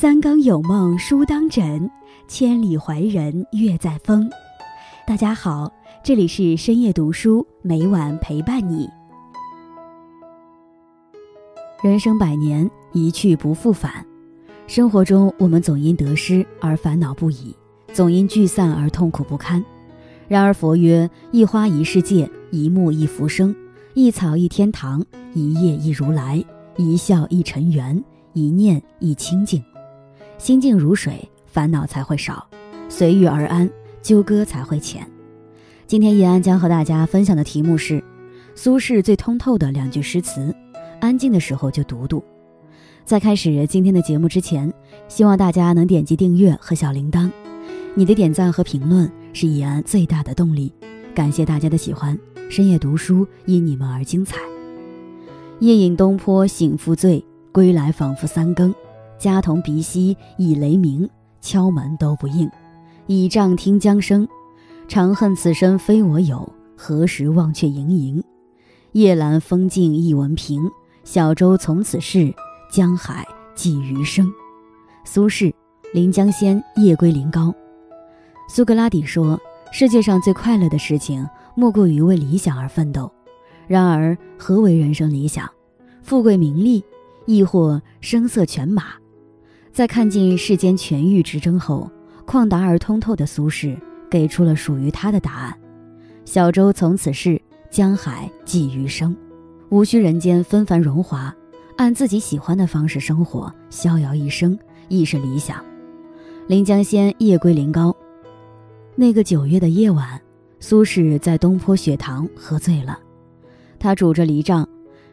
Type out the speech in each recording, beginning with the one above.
三更有梦书当枕，千里怀人月在风。大家好，这里是深夜读书，每晚陪伴你。人生百年，一去不复返。生活中，我们总因得失而烦恼不已，总因聚散而痛苦不堪。然而佛曰：一花一世界，一木一浮生，一草一天堂，一叶一如来，一笑一尘缘，一念一清净。心静如水，烦恼才会少；随遇而安，纠葛才会浅。今天叶安将和大家分享的题目是苏轼最通透的两句诗词，安静的时候就读读。在开始今天的节目之前，希望大家能点击订阅和小铃铛，你的点赞和评论是叶安最大的动力。感谢大家的喜欢，深夜读书因你们而精彩。夜饮东坡醒复醉，归来仿佛三更。家童鼻息已雷鸣，敲门都不应。倚杖听江声，长恨此身非我有，何时忘却营营？夜阑风静一闻平，小舟从此逝。江海寄余生。苏轼，临江仙，夜归临高。苏格拉底说：“世界上最快乐的事情，莫过于为理想而奋斗。”然而，何为人生理想？富贵名利，亦或声色犬马？在看尽世间权欲之争后，旷达而通透的苏轼给出了属于他的答案：“小舟从此逝，江海寄余生。”无需人间纷繁荣华。按自己喜欢的方式生活，逍遥一生亦是理想。临江仙，夜归临高。那个九月的夜晚，苏轼在东坡雪堂喝醉了。他拄着犁杖，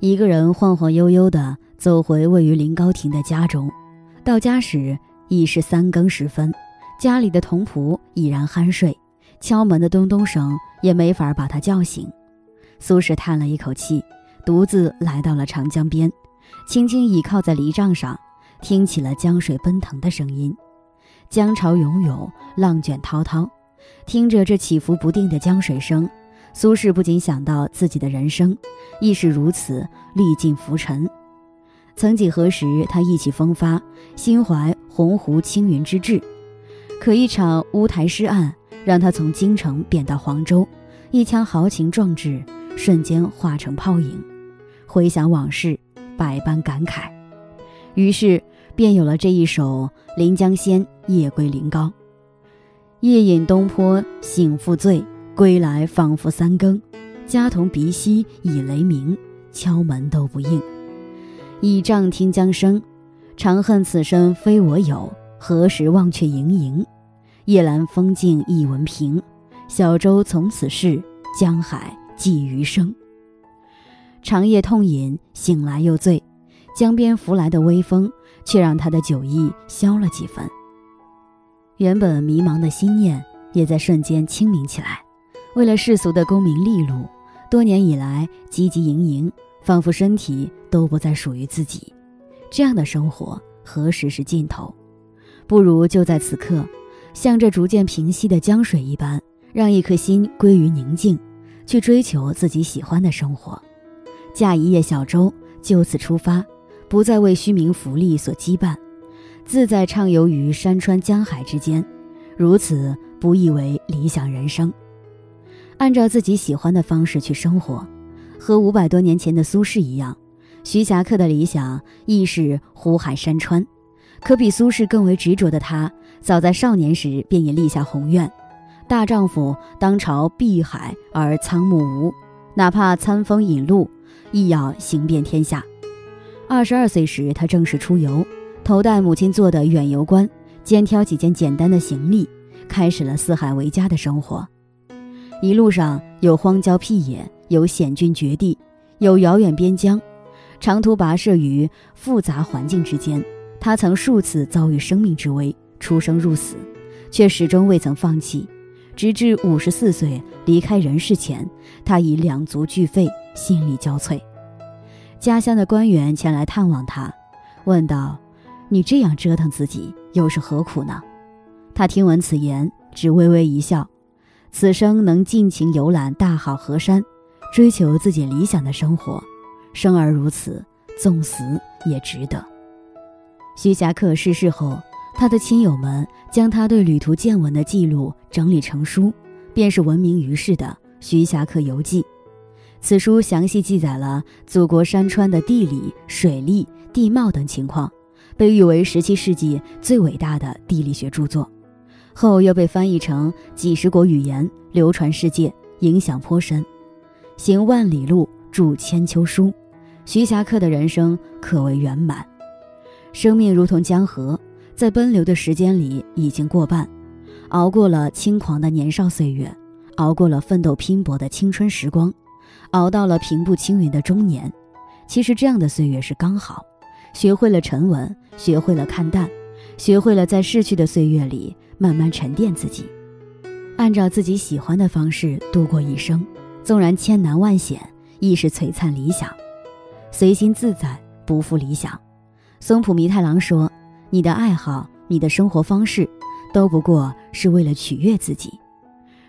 一个人晃晃悠悠地走回位于临高亭的家中。到家时已是三更时分，家里的童仆已然酣睡，敲门的咚咚声也没法把他叫醒。苏轼叹了一口气，独自来到了长江边。轻轻倚靠在犁杖上，听起了江水奔腾的声音，江潮涌涌，浪卷滔滔。听着这起伏不定的江水声，苏轼不禁想到自己的人生亦是如此，历尽浮沉。曾几何时，他意气风发，心怀鸿鹄青云之志，可一场乌台诗案，让他从京城贬到黄州，一腔豪情壮志瞬间化成泡影。回想往事。百般感慨，于是便有了这一首《临江仙·夜归临高》：夜饮东坡醒复醉，归来仿佛三更。家童鼻息已雷鸣，敲门都不应。倚杖听江声，长恨此身非我有，何时忘却营营？夜阑风静一闻平，小舟从此逝，江海寄余生。长夜痛饮，醒来又醉，江边拂来的微风，却让他的酒意消了几分。原本迷茫的心念，也在瞬间清明起来。为了世俗的功名利禄，多年以来汲汲营营，仿佛身体都不再属于自己。这样的生活何时是尽头？不如就在此刻，像这逐渐平息的江水一般，让一颗心归于宁静，去追求自己喜欢的生活。驾一叶小舟，就此出发，不再为虚名浮利所羁绊，自在畅游于山川江海之间，如此不亦为理想人生？按照自己喜欢的方式去生活，和五百多年前的苏轼一样，徐霞客的理想亦是湖海山川，可比苏轼更为执着的他，早在少年时便已立下宏愿：大丈夫当朝碧海而苍木无，哪怕餐风饮露。亦要行遍天下。二十二岁时，他正式出游，头戴母亲做的远游冠，肩挑几件简单的行李，开始了四海为家的生活。一路上有荒郊僻野，有险峻绝地，有遥远边疆，长途跋涉于复杂环境之间，他曾数次遭遇生命之危，出生入死，却始终未曾放弃。直至五十四岁离开人世前，他已两足俱废，心力交瘁。家乡的官员前来探望他，问道：“你这样折腾自己，又是何苦呢？”他听闻此言，只微微一笑。此生能尽情游览大好河山，追求自己理想的生活，生而如此，纵死也值得。徐霞客逝世后，他的亲友们将他对旅途见闻的记录整理成书，便是闻名于世的《徐霞客游记》。此书详细记载了祖国山川的地理、水利、地貌等情况，被誉为17世纪最伟大的地理学著作。后又被翻译成几十国语言，流传世界，影响颇深。行万里路，著千秋书，徐霞客的人生可谓圆满。生命如同江河，在奔流的时间里已经过半，熬过了轻狂的年少岁月，熬过了奋斗拼搏的青春时光。熬到了平步青云的中年，其实这样的岁月是刚好，学会了沉稳，学会了看淡，学会了在逝去的岁月里慢慢沉淀自己，按照自己喜欢的方式度过一生，纵然千难万险，亦是璀璨理想，随心自在，不负理想。松浦弥太郎说：“你的爱好，你的生活方式，都不过是为了取悦自己。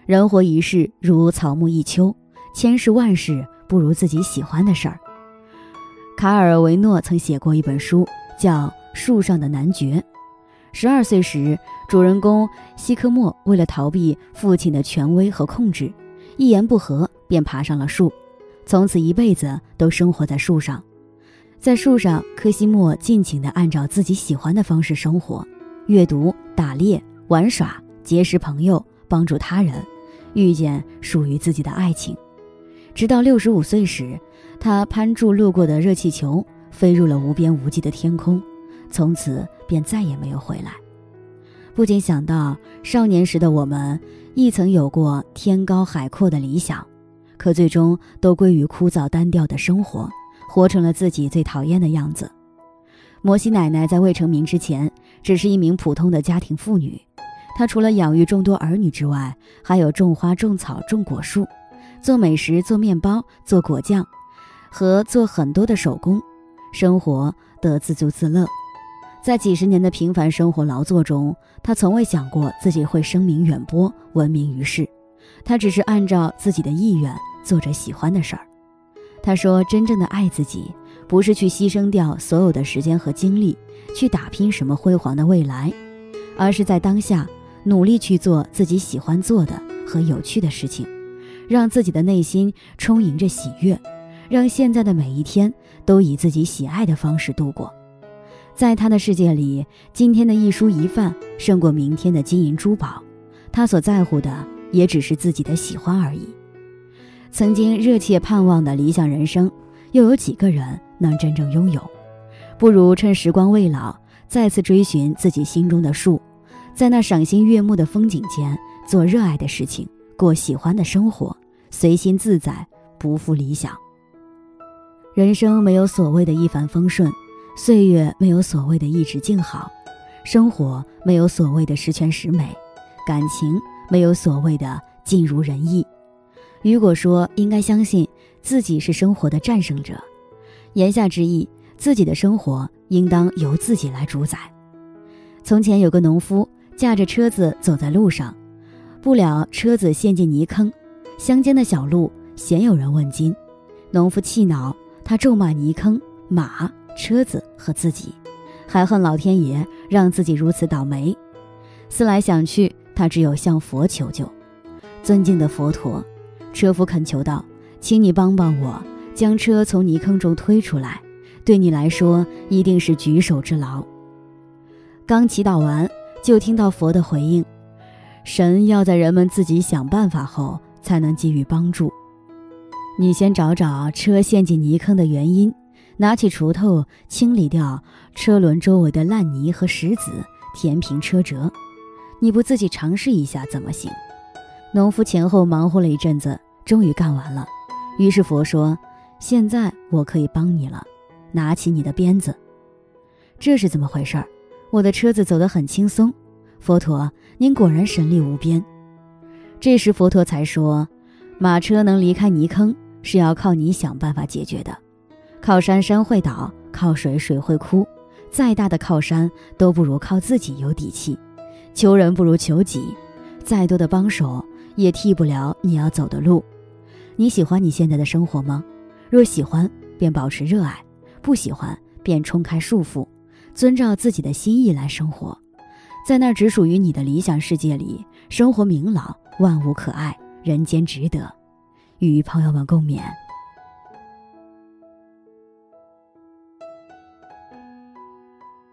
人活一世，如草木一秋。”千事万事不如自己喜欢的事儿。卡尔维诺曾写过一本书，叫《树上的男爵》。十二岁时，主人公西科莫为了逃避父亲的权威和控制，一言不合便爬上了树，从此一辈子都生活在树上。在树上，科西莫尽情地按照自己喜欢的方式生活：阅读、打猎、玩耍、结识朋友、帮助他人，遇见属于自己的爱情。直到六十五岁时，他攀住路过的热气球，飞入了无边无际的天空，从此便再也没有回来。不禁想到，少年时的我们亦曾有过天高海阔的理想，可最终都归于枯燥单调的生活，活成了自己最讨厌的样子。摩西奶奶在未成名之前，只是一名普通的家庭妇女，她除了养育众多儿女之外，还有种花、种草、种果树。做美食、做面包、做果酱，和做很多的手工，生活得自足自乐。在几十年的平凡生活劳作中，他从未想过自己会声名远播、闻名于世。他只是按照自己的意愿做着喜欢的事儿。他说：“真正的爱自己，不是去牺牲掉所有的时间和精力去打拼什么辉煌的未来，而是在当下努力去做自己喜欢做的和有趣的事情。”让自己的内心充盈着喜悦，让现在的每一天都以自己喜爱的方式度过。在他的世界里，今天的一蔬一饭胜过明天的金银珠宝。他所在乎的也只是自己的喜欢而已。曾经热切盼望的理想人生，又有几个人能真正拥有？不如趁时光未老，再次追寻自己心中的树，在那赏心悦目的风景间做热爱的事情，过喜欢的生活。随心自在，不负理想。人生没有所谓的一帆风顺，岁月没有所谓的一直静好，生活没有所谓的十全十美，感情没有所谓的尽如人意。雨果说：“应该相信自己是生活的战胜者。”言下之意，自己的生活应当由自己来主宰。从前有个农夫驾着车子走在路上，不料车子陷进泥坑。乡间的小路鲜有人问津，农夫气恼，他咒骂泥坑、马、车子和自己，还恨老天爷让自己如此倒霉。思来想去，他只有向佛求救。尊敬的佛陀，车夫恳求道：“请你帮帮我，将车从泥坑中推出来。对你来说，一定是举手之劳。”刚祈祷完，就听到佛的回应：“神要在人们自己想办法后。”才能给予帮助。你先找找车陷进泥坑的原因，拿起锄头清理掉车轮周围的烂泥和石子，填平车辙。你不自己尝试一下怎么行？农夫前后忙活了一阵子，终于干完了。于是佛说：“现在我可以帮你了，拿起你的鞭子。”这是怎么回事？我的车子走得很轻松。佛陀，您果然神力无边。这时佛陀才说：“马车能离开泥坑，是要靠你想办法解决的。靠山山会倒，靠水水会枯，再大的靠山都不如靠自己有底气。求人不如求己，再多的帮手也替不了你要走的路。你喜欢你现在的生活吗？若喜欢，便保持热爱；不喜欢，便冲开束缚，遵照自己的心意来生活，在那只属于你的理想世界里，生活明朗，万物可爱，人间值得。与朋友们共勉。